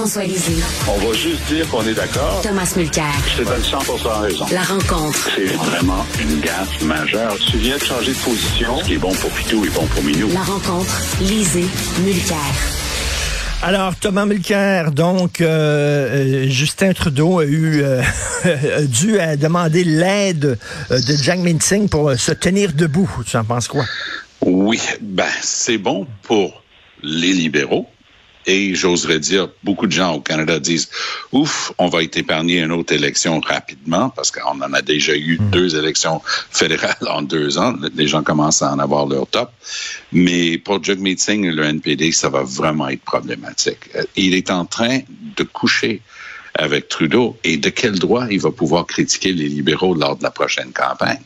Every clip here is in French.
Jean-François Lisée. On va juste dire qu'on est d'accord. Thomas Mulcair. Je te donne 100 raison. La rencontre. C'est vraiment une gaffe majeure. Tu viens de changer de position. Ce qui est bon pour Pitou est bon pour Minou. La rencontre. Lisée. Mulcair. Alors, Thomas Mulcair, donc, euh, euh, Justin Trudeau a eu euh, dû à demander l'aide de Jack Minsing pour se tenir debout. Tu en penses quoi? Oui, ben, c'est bon pour les libéraux et j'oserais dire, beaucoup de gens au Canada disent, ouf, on va être épargné une autre élection rapidement parce qu'on en a déjà eu hmm. deux élections fédérales en deux ans. Les gens commencent à en avoir leur top. Mais pour Jagmeet Singh et le NPD, ça va vraiment être problématique. Il est en train de coucher avec Trudeau et de quel droit il va pouvoir critiquer les libéraux lors de la prochaine campagne?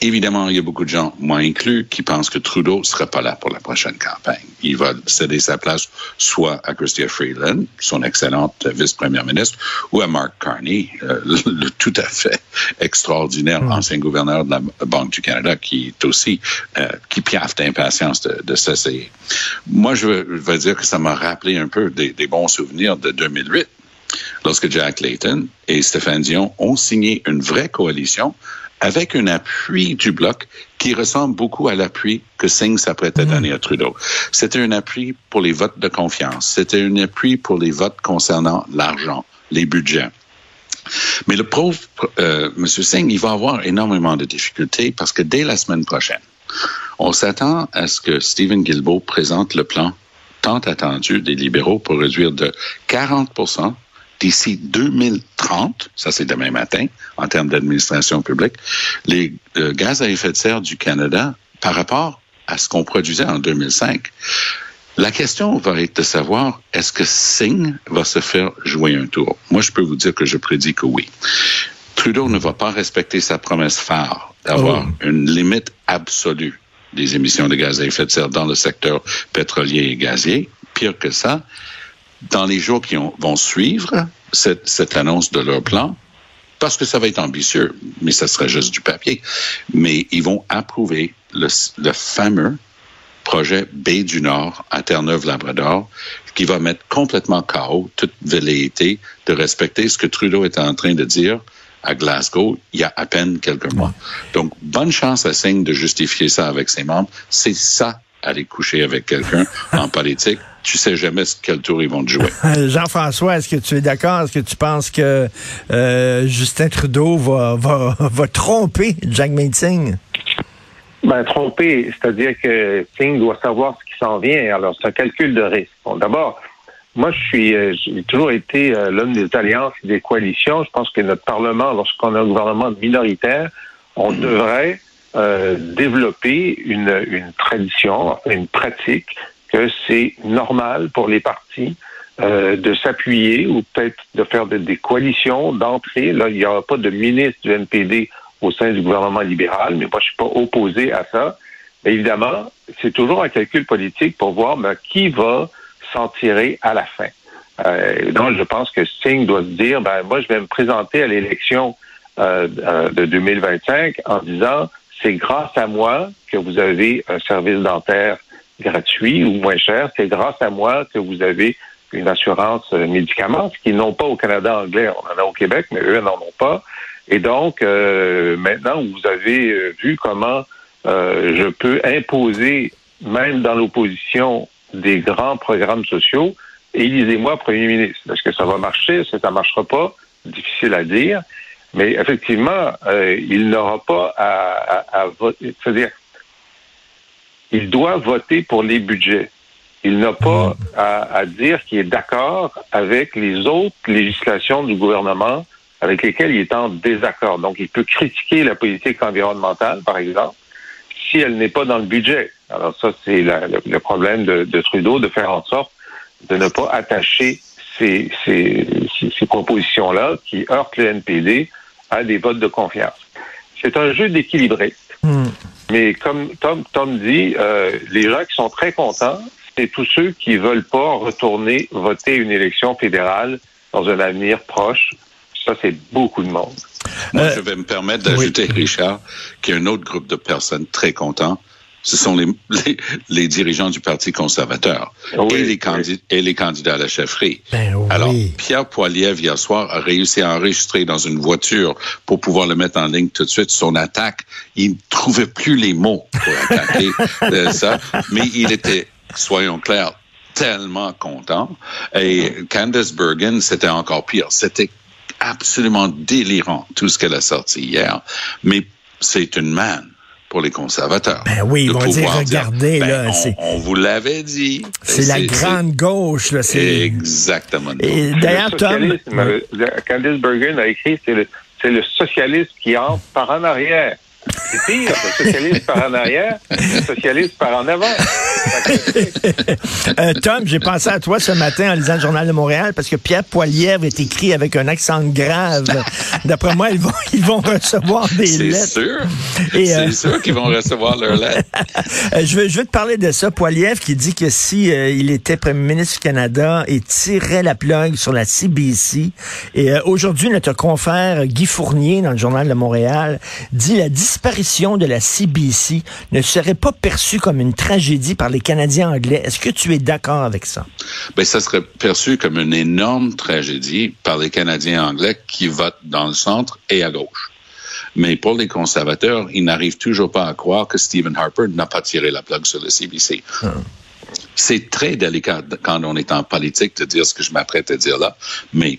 Évidemment, il y a beaucoup de gens, moi inclus, qui pensent que Trudeau ne sera pas là pour la prochaine campagne. Il va céder sa place soit à Chrystia Freeland, son excellente vice-première ministre, ou à Mark Carney, euh, le, tout à fait extraordinaire hmm. ancien gouverneur de la Banque du Canada, qui est aussi, euh, qui piaffe d'impatience de, de s'essayer. Moi, je veux, dire que ça m'a rappelé un peu des, des bons souvenirs de 2008 lorsque Jack Layton et Stéphane Dion ont signé une vraie coalition avec un appui du bloc qui ressemble beaucoup à l'appui que Singh s'apprêtait à donner à Trudeau. C'était un appui pour les votes de confiance. C'était un appui pour les votes concernant l'argent, les budgets. Mais le pauvre euh, M. Singh, il va avoir énormément de difficultés parce que dès la semaine prochaine, on s'attend à ce que Stephen Guilbeault présente le plan tant attendu des libéraux pour réduire de 40 d'ici 2030, ça c'est demain matin, en termes d'administration publique, les euh, gaz à effet de serre du Canada par rapport à ce qu'on produisait en 2005. La question va être de savoir, est-ce que Singh va se faire jouer un tour? Moi, je peux vous dire que je prédis que oui. Trudeau ne va pas respecter sa promesse phare d'avoir oh. une limite absolue des émissions de gaz à effet de serre dans le secteur pétrolier et gazier. Pire que ça, dans les jours qui vont suivre cette, cette annonce de leur plan, parce que ça va être ambitieux, mais ça sera juste du papier. Mais ils vont approuver le, le fameux projet Baie du Nord à Terre-Neuve-Labrador, qui va mettre complètement KO toute velléité de respecter ce que Trudeau est en train de dire à Glasgow il y a à peine quelques mois. Donc, bonne chance à Singh de justifier ça avec ses membres. C'est ça, aller coucher avec quelqu'un en politique tu sais jamais quel tour ils vont te jouer. Jean-François, est-ce que tu es d'accord? Est-ce que tu penses que euh, Justin Trudeau va, va, va tromper Jack Singh? Ben, tromper, c'est-à-dire que Singh doit savoir ce qui s'en vient. Alors, c'est un calcul de risque. Bon, d'abord, moi, je suis, euh, j'ai toujours été euh, l'homme des alliances et des coalitions. Je pense que notre Parlement, lorsqu'on a un gouvernement minoritaire, on mm. devrait développer une, une tradition, une pratique que c'est normal pour les partis euh, de s'appuyer ou peut-être de faire des coalitions d'entrée. Là, il n'y aura pas de ministre du NPD au sein du gouvernement libéral, mais moi, je suis pas opposé à ça. évidemment, c'est toujours un calcul politique pour voir ben, qui va s'en tirer à la fin. Euh, donc, je pense que Singh doit se dire, ben, moi, je vais me présenter à l'élection euh, de 2025 en disant, c'est grâce à moi que vous avez un service dentaire gratuit ou moins cher. C'est grâce à moi que vous avez une assurance euh, médicaments, ce qu'ils n'ont pas au Canada anglais. On en a au Québec, mais eux n'en ont pas. Et donc, euh, maintenant, vous avez euh, vu comment je peux imposer, même dans l'opposition, des grands programmes sociaux. Élisez-moi Premier ministre. Est-ce que ça va marcher? Est-ce ça ne marchera pas? Difficile à dire. Mais effectivement, il n'aura pas à, à, à. C'est-à-dire, il doit voter pour les budgets. Il n'a pas mm. à, dire qu'il est d'accord avec les autres législations du gouvernement avec lesquelles il est en désaccord. Donc, il peut critiquer la politique environnementale, par exemple, si elle n'est pas dans le budget. Alors ça, c'est le, le problème de, de Trudeau de faire en sorte de ne pas attacher ces, ces, ces- ces propositions-là qui heurtent le NPD à des votes de confiance. C'est un jeu d'équilibriste. Mais comme Tom, Tom dit, euh, les gens qui sont très contents, c'est tous ceux qui veulent pas retourner voter une élection fédérale dans un avenir proche. Ça, c'est beaucoup de monde. Moi, Euh, je vais me permettre d'ajouter, Richard, qu'il y a un autre groupe de personnes très contents. Ce sont les, les, les dirigeants du Parti conservateur Oui, et, les oui. et les candidats à la chefferie. Ben oui. Alors, Pierre Poilievre, hier soir, a réussi à enregistrer dans une voiture pour pouvoir le mettre en ligne tout de suite son attaque. Il ne trouvait plus les mots pour attaquer euh, ça, mais il était, soyons clairs, tellement content. Et Candace Bergen, c'était encore pire. C'était absolument délirant, tout ce qu'elle a sorti hier. Mais c'est une manne pour les conservateurs. Ben oui, ils de vont dire, pouvoir regardez, ben, là, on- c'est- On, vous l'avait dit. C'est la grande gauche, là. Exactement. Et d'ailleurs, Le Tom. socialisme, Candice Bergen a écrit, c'est le, c'est le socialiste qui entre par en arrière. C'est pire, le socialiste par en arrière, le socialiste par en avant. Euh, Tom, j'ai pensé à toi ce matin en lisant le Journal de Montréal parce que Pierre Poilievre est écrit avec un accent grave. D'après moi, ils vont, ils vont recevoir des C'est lettres. sûr. Et, c'est euh, sûr qu'ils vont recevoir leur lettre. Euh, je, veux, je veux te parler de ça. Poilievre qui dit que si euh, il était premier ministre du Canada, il tirerait la plug sur la CBC. Et euh, aujourd'hui, notre confrère Guy Fournier, dans le Journal de Montréal, dit la disparition de la CBC ne serait pas perçue comme une tragédie par les Canadiens anglais. Est-ce que tu es d'accord avec ça? Ben, ça serait perçu comme une énorme tragédie par les Canadiens anglais qui votent dans le centre et à gauche. Mais pour les conservateurs, ils n'arrivent toujours pas à croire que Stephen Harper n'a pas tiré la plug sur le CBC. C'est très délicat quand on est en politique de dire ce que je m'apprête à dire là, mais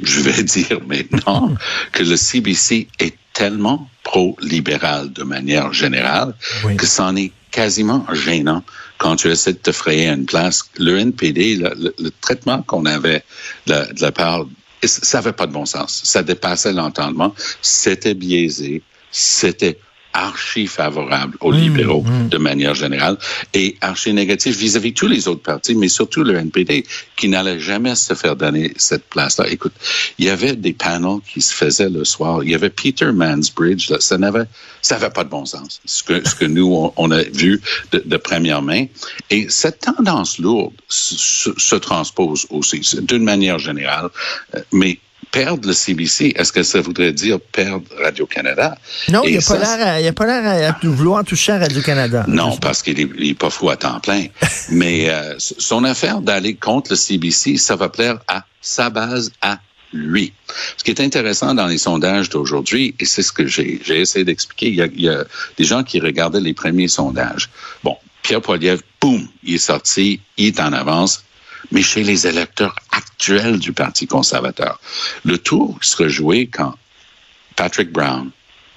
je vais dire maintenant que le CBC est tellement pro-libéral de manière générale Oui. que c'en est quasiment gênant quand tu essaies de te frayer une place. Le NPD, le, le- le traitement qu'on avait de la, de la part, ça n'avait pas de bon sens. Ça dépassait l'entendement. C'était biaisé. C'était archi favorable aux libéraux de manière générale et archi négatif vis-à-vis tous les autres partis, mais surtout le NPD qui n'allait jamais se faire donner cette place-là. Écoute, il y avait des panels qui se faisaient le soir. Il y avait Peter Mansbridge. là, ça n'avait, ça n'avait pas de bon sens. Ce que, ce que nous on, on a vu de, de première main. Et cette tendance lourde se, se- se transpose aussi d'une manière générale, euh, mais perdre le CBC, est-ce que ça voudrait dire perdre Radio-Canada? Non, il il a pas l'air à vouloir toucher à Radio-Canada. non, parce qu'il est, il est pas fou à temps plein. Mais euh, son affaire d'aller contre le CBC, ça va plaire à sa base, à lui. Ce qui est intéressant dans les sondages d'aujourd'hui, et c'est ce que j'ai essayé d'expliquer, il y, a, il y a des gens qui regardaient les premiers sondages. Bon, Pierre Poilievre, boum, il est sorti, il est en avance, mais chez les électeurs actuels du Parti conservateur, le tour sera joué quand Patrick Brown,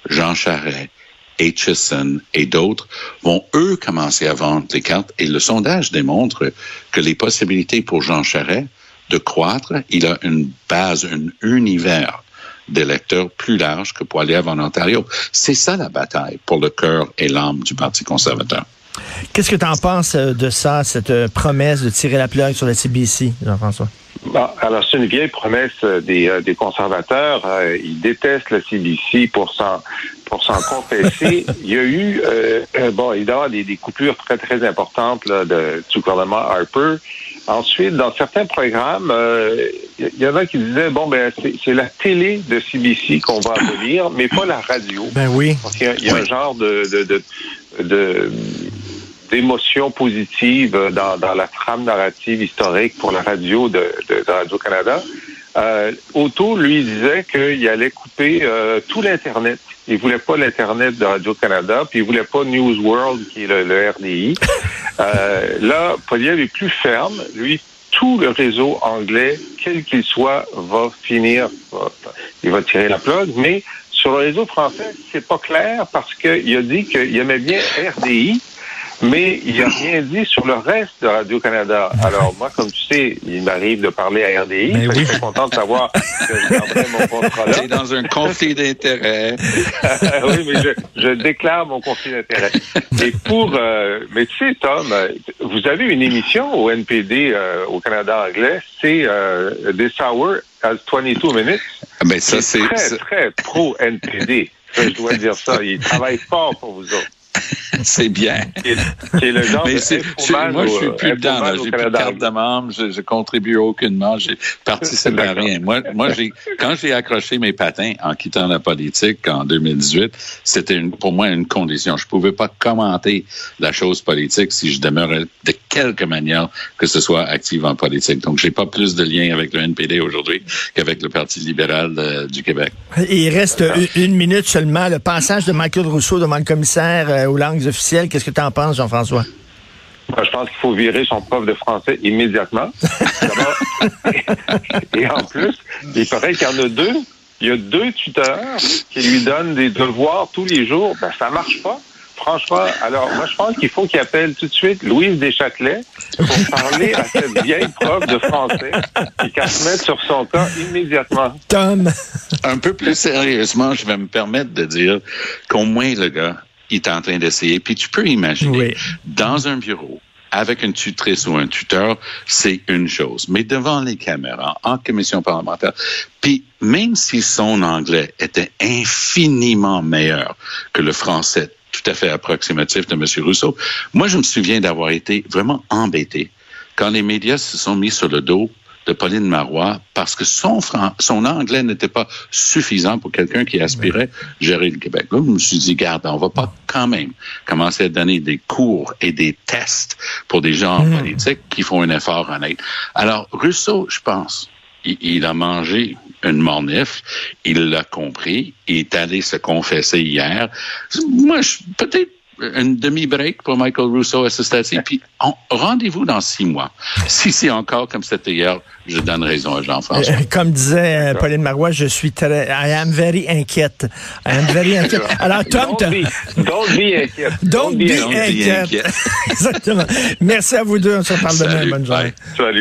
Jean Charest, Aitchison et d'autres vont, eux, commencer à vendre les cartes. Et le sondage démontre que les possibilités pour Jean Charest de croître, il a une base, un univers d'électeurs plus large que Poilievre en Ontario. C'est ça la bataille pour le cœur et l'âme du Parti conservateur. Qu'est-ce que tu en penses euh, de ça, cette euh, promesse de tirer la plug sur la CBC, Jean-François? Bon, alors, c'est une vieille promesse euh, des, euh, des conservateurs. Euh, ils détestent le CBC pour s'en pour s'en confesser. Il y a eu, euh, euh, bon, évidemment, des, des coupures très, très importantes là, de, du gouvernement Harper. Ensuite, dans certains programmes, il y en a qui disaient, bon, ben, c'est la télé de CBC qu'on va abolir, mais pas la radio. Ben oui. Il y a, il y a un genre de, de, de, de- d'émotion positive dans, dans la trame narrative historique pour la radio de, de, de Radio-Canada. Euh, Otto, lui, disait qu'il allait couper euh, tout l'Internet. Il voulait pas l'Internet de Radio-Canada, puis il voulait pas News World, qui est le, le RDI. Euh, là, Poliev est plus ferme. Lui, tout le réseau anglais, quel qu'il soit, va finir, va- il va tirer la plug, mais sur le réseau français, c'est pas clair parce qu'il a dit qu'il aimait bien RDI, mais il n'a rien dit sur le reste de Radio-Canada. Alors, moi, comme tu sais, il m'arrive de parler à RDI. Oui. Je suis content de savoir que je garderai mon contrat là. Dans un conflit d'intérêts. oui, mais je, je déclare mon conflit d'intérêt. Et pour, euh, mais tu sais, Tom, vous avez une émission au NPD euh, au Canada anglais, c'est euh, This Hour as 22 minutes. Ben, ça, C'est c'est. très, très pro NPD. Ça, je dois dire ça. Il travaille fort pour vous autres. C'est bien. Qui est, qui est le genre Mais de c'est, moi, je suis plus dedans. J'ai plus de carte de membre. Je, je contribue aucunement. J'ai participé à rien. Moi, moi, j'ai, quand j'ai accroché mes patins en quittant la politique en 2018, c'était pour moi une condition. Je pouvais pas commenter la chose politique si je demeurais de quelque manière que ce soit active en politique. Donc, j'ai pas plus de lien avec le NPD aujourd'hui qu'avec le Parti libéral de- du Québec. Il reste une, une minute seulement. Le passage de Michael Rousseau devant le commissaire euh, aux langues officielles, qu'est-ce que tu en penses, Jean-François? Moi, je pense qu'il faut virer son prof de français immédiatement. Et en plus, il paraît qu'il y en a deux. Il y a deux tuteurs qui lui donnent des devoirs tous les jours. Ben, ça marche pas. Franchement, alors moi je pense qu'il faut qu'il appelle tout de suite Louise Deschâtelet pour parler à cette vieille prof de français et qu'elle se mette sur son cas immédiatement. Tom? Un peu plus sérieusement, je vais me permettre de dire qu'au moins le gars, il est en train d'essayer. Puis tu peux imaginer, Oui. dans un bureau, avec une tutrice ou un tuteur, c'est une chose. Mais devant les caméras, en commission parlementaire, puis même si son anglais était infiniment meilleur que le français tout à fait approximatif de M. Rousseau, moi, je me souviens d'avoir été vraiment embêté quand les médias se sont mis sur le dos de Pauline Marois parce que son, fran- son anglais n'était pas suffisant pour quelqu'un qui aspirait gérer le Québec. Là, je me suis dit, garde, on va pas quand même commencer à donner des cours et des tests pour des gens en politique qui font un effort honnête. Alors, Rousseau, je pense, il, il a mangé une mornif, il l'a compris, il est allé se confesser hier. Moi, je- peut-être une demi-break pour Michael Rousseau à ce stade-ci, puis rendez-vous dans six mois. Si c'est encore comme c'était hier, je donne raison à Jean-François. Euh, Comme disait euh, Pauline Marois, je suis très... I am very inquiète. I am very inquiète. Alors, Tom, Don't t'as- be, don't be inquiet. Don't be. Don't be inquiète. inquiet. Exactement. Merci à vous deux. On se reparle demain. Bonne journée. Bye. Salut.